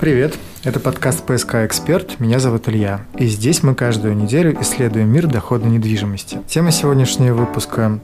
Привет, это подкаст «ПСК Эксперт», меня зовут Илья. И здесь мы каждую неделю исследуем мир доходной недвижимости. Тема сегодняшнего выпуска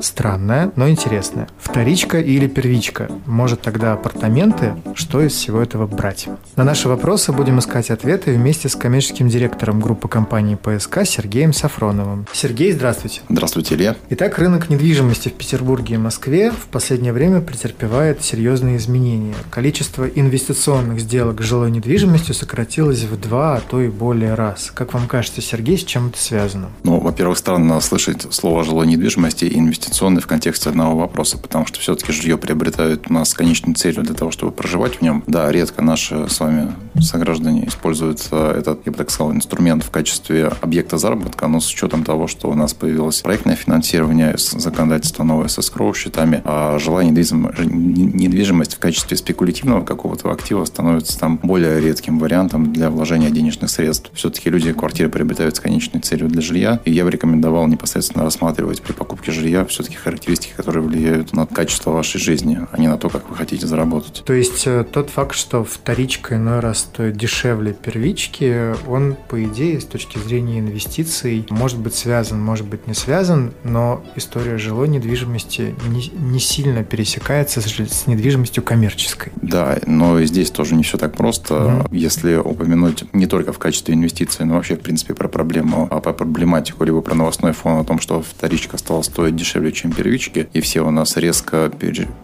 Странная, но интересная. Вторичка или первичка? Может тогда апартаменты? Что из всего этого брать? На наши вопросы будем искать ответы вместе с коммерческим директором группы компании ПСК Сергеем Сафроновым. Сергей, здравствуйте. Здравствуйте, Илья. Итак, рынок недвижимости в Петербурге и Москве в последнее время претерпевает серьезные изменения. Количество инвестиционных сделок с жилой недвижимостью сократилось в два, а то и более раз. Как вам кажется, Сергей, с чем это связано? Ну, во-первых, странно слышать слово жилой недвижимости и инвестиционной инвестиционный в контексте одного вопроса, потому что все-таки жилье приобретают у нас конечной целью для того, чтобы проживать в нем. Да, редко наши с вами сограждане используют этот, я бы так сказал, инструмент в качестве объекта заработка, но с учетом того, что у нас появилось проектное финансирование, законодательство новое со скроу счетами, а жилая недвижимость в качестве спекулятивного какого-то актива становится там более редким вариантом для вложения денежных средств. Все-таки люди квартиры приобретают с конечной целью для жилья, и я бы рекомендовал непосредственно рассматривать при покупке жилья все-таки характеристики, которые влияют на качество вашей жизни, а не на то, как вы хотите заработать. То есть э, тот факт, что вторичка иной раз стоит дешевле первички, он, по идее, с точки зрения инвестиций, может быть связан, может быть не связан, но история жилой недвижимости не, не сильно пересекается с, с недвижимостью коммерческой. Да, но здесь тоже не все так просто. Mm-hmm. Если упомянуть не только в качестве инвестиций, но вообще, в принципе, про проблему, а про проблематику, либо про новостной фон о том, что вторичка стала стоить дешевле чем первички, и все у нас резко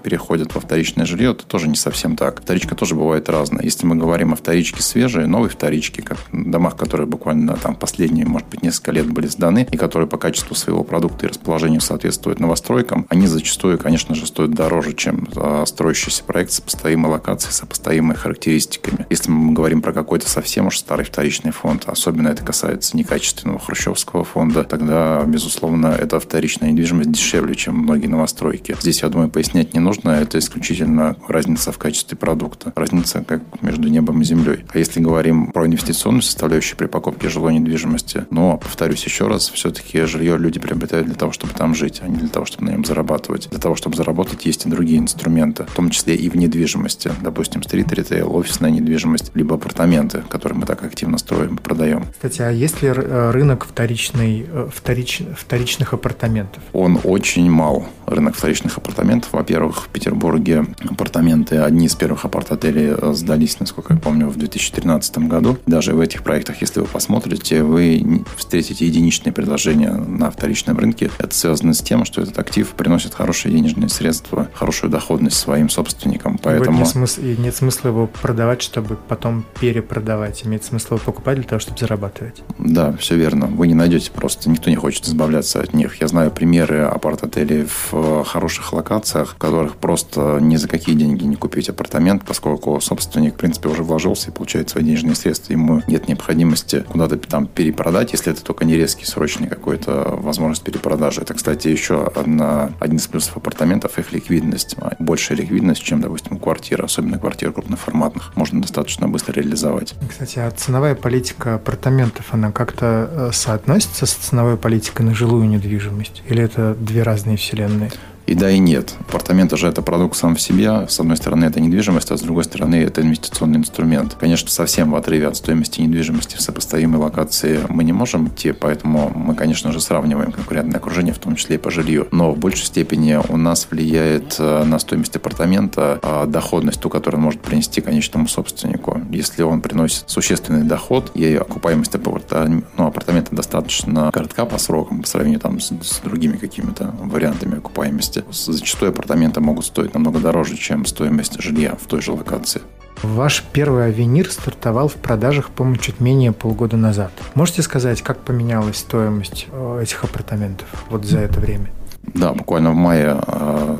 переходят во вторичное жилье, это тоже не совсем так. Вторичка тоже бывает разная. Если мы говорим о вторичке свежей, новой вторичке, как в домах, которые буквально там последние, может быть, несколько лет были сданы, и которые по качеству своего продукта и расположению соответствуют новостройкам, они зачастую, конечно же, стоят дороже, чем а, строящийся проект с сопоставимой локацией, сопоставимой характеристиками. Если мы говорим про какой-то совсем уж старый вторичный фонд, особенно это касается некачественного хрущевского фонда, тогда, безусловно, эта вторичная недвижимость дешевле, чем многие новостройки. Здесь, я думаю, пояснять не нужно. Это исключительно разница в качестве продукта. Разница как между небом и землей. А если говорим про инвестиционную составляющую при покупке жилой недвижимости, но, повторюсь еще раз, все-таки жилье люди приобретают для того, чтобы там жить, а не для того, чтобы на нем зарабатывать. Для того, чтобы заработать, есть и другие инструменты, в том числе и в недвижимости. Допустим, стрит-ритейл, офисная недвижимость, либо апартаменты, которые мы так активно строим и продаем. Кстати, а есть ли э, рынок вторичный, э, вторич, вторичных апартаментов? Он очень очень мал рынок вторичных апартаментов. Во-первых, в Петербурге апартаменты, одни из первых апарт-отелей сдались, насколько я помню, в 2013 году. Даже в этих проектах, если вы посмотрите, вы встретите единичные предложения на вторичном рынке. Это связано с тем, что этот актив приносит хорошие денежные средства, хорошую доходность своим собственникам. Поэтому... Нет, смысла, нет смысла его продавать, чтобы потом перепродавать. Имеет смысл его покупать для того, чтобы зарабатывать. Да, все верно. Вы не найдете просто, никто не хочет избавляться от них. Я знаю примеры апарт апарт-отелей в э, хороших локациях, в которых просто ни за какие деньги не купить апартамент, поскольку собственник, в принципе, уже вложился и получает свои денежные средства. Ему нет необходимости куда-то там перепродать, если это только не резкий, срочный какой-то возможность перепродажи. Это, кстати, еще одна, один из плюсов апартаментов – их ликвидность. Большая ликвидность, чем, допустим, квартира, особенно квартиры крупноформатных, можно достаточно быстро реализовать. Кстати, а ценовая политика апартаментов, она как-то э, соотносится с ценовой политикой на жилую недвижимость? Или это две разные вселенные? И да, и нет. Апартаменты же это продукт сам в себе. С одной стороны, это недвижимость, а с другой стороны, это инвестиционный инструмент. Конечно, совсем в отрыве от стоимости недвижимости в сопоставимой локации мы не можем идти, поэтому мы, конечно же, сравниваем конкурентное окружение, в том числе и по жилью. Но в большей степени у нас влияет э, на стоимость апартамента а, доходность, ту, которую он может принести конечному собственнику. Если он приносит существенный доход, и окупаемость апартамента, ну, апартамента достаточно коротка по срокам, по сравнению там, с, с другими какими-то вариантами окупаемости, стоимости. Зачастую апартаменты могут стоить намного дороже, чем стоимость жилья в той же локации. Ваш первый авенир стартовал в продажах, по-моему, чуть менее полгода назад. Можете сказать, как поменялась стоимость э, этих апартаментов вот за это время? Да, буквально в мае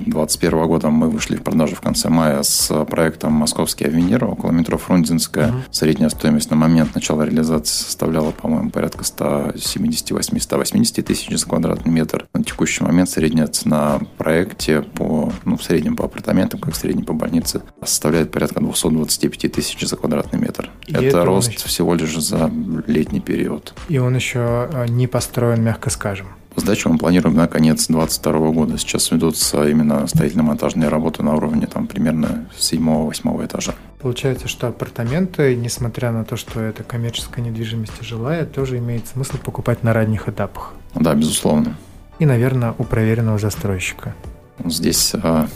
2021 э, года мы вышли в продажу в конце мая с проектом «Московский авенир» около метро Фрунзенская. Угу. Средняя стоимость на момент начала реализации составляла, по-моему, порядка 178-180 тысяч за квадратный метр. На текущий момент средняя цена в проекте по, ну, в среднем по апартаментам, как в среднем по больнице, составляет порядка 225 тысяч за квадратный метр. И это, это рост еще... всего лишь за летний период. И он еще э, не построен, мягко скажем. Сдачу мы планируем на конец 2022 года. Сейчас ведутся именно строительно-монтажные работы на уровне там, примерно 7-8 этажа. Получается, что апартаменты, несмотря на то, что это коммерческая недвижимость и жилая, тоже имеет смысл покупать на ранних этапах. Да, безусловно. И, наверное, у проверенного застройщика. Здесь а,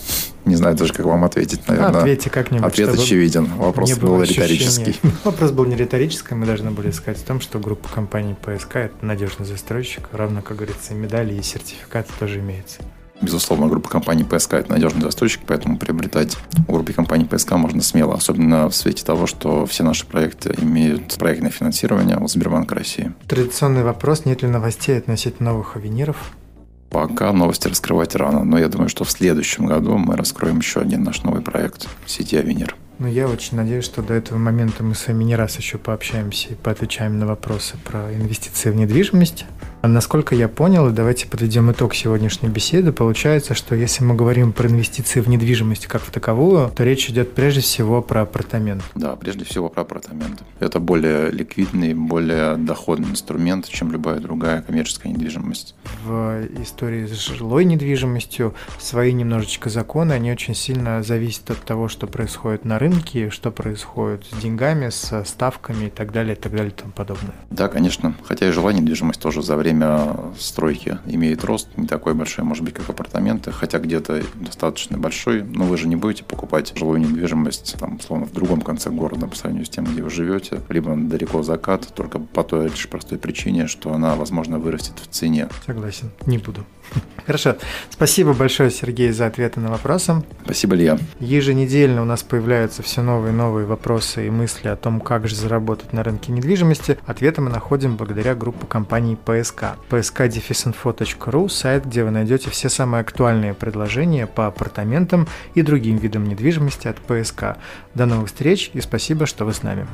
не знаю даже, как вам ответить, наверное. Ответьте как-нибудь. Ответ очевиден. Вопрос был риторический. Вопрос был не риторический. Мы должны были сказать о том, что группа компаний ПСК – это надежный застройщик. Равно, как говорится, медали и сертификаты тоже имеются. Безусловно, группа компаний ПСК – это надежный застройщик, поэтому приобретать у группы компаний ПСК можно смело, особенно в свете того, что все наши проекты имеют проектное финансирование от Сбербанка России. Традиционный вопрос – нет ли новостей относительно новых авениров? Пока новости раскрывать рано, но я думаю, что в следующем году мы раскроем еще один наш новый проект сети «Авенир». Ну, я очень надеюсь, что до этого момента мы с вами не раз еще пообщаемся и поотвечаем на вопросы про инвестиции в недвижимость. А насколько я понял, и давайте подведем итог сегодняшней беседы, получается, что если мы говорим про инвестиции в недвижимость как в таковую, то речь идет прежде всего про апартамент. Да, прежде всего про апартаменты. Это более ликвидный, более доходный инструмент, чем любая другая коммерческая недвижимость. В истории с жилой недвижимостью свои немножечко законы, они очень сильно зависят от того, что происходит на рынке, что происходит с деньгами, с ставками и так далее, и так далее и тому подобное. Да, конечно. Хотя и жилая недвижимость тоже за время время стройки имеет рост, не такой большой, может быть, как апартаменты, хотя где-то достаточно большой, но вы же не будете покупать жилую недвижимость, там, словно в другом конце города по сравнению с тем, где вы живете, либо далеко закат, только по той лишь простой причине, что она, возможно, вырастет в цене. Согласен, не буду. Хорошо. Спасибо большое, Сергей, за ответы на вопросы. Спасибо, Илья. Еженедельно у нас появляются все новые и новые вопросы и мысли о том, как же заработать на рынке недвижимости. Ответы мы находим благодаря группе компаний PSK. psk-info.ru – сайт, где вы найдете все самые актуальные предложения по апартаментам и другим видам недвижимости от PSK. До новых встреч и спасибо, что вы с нами.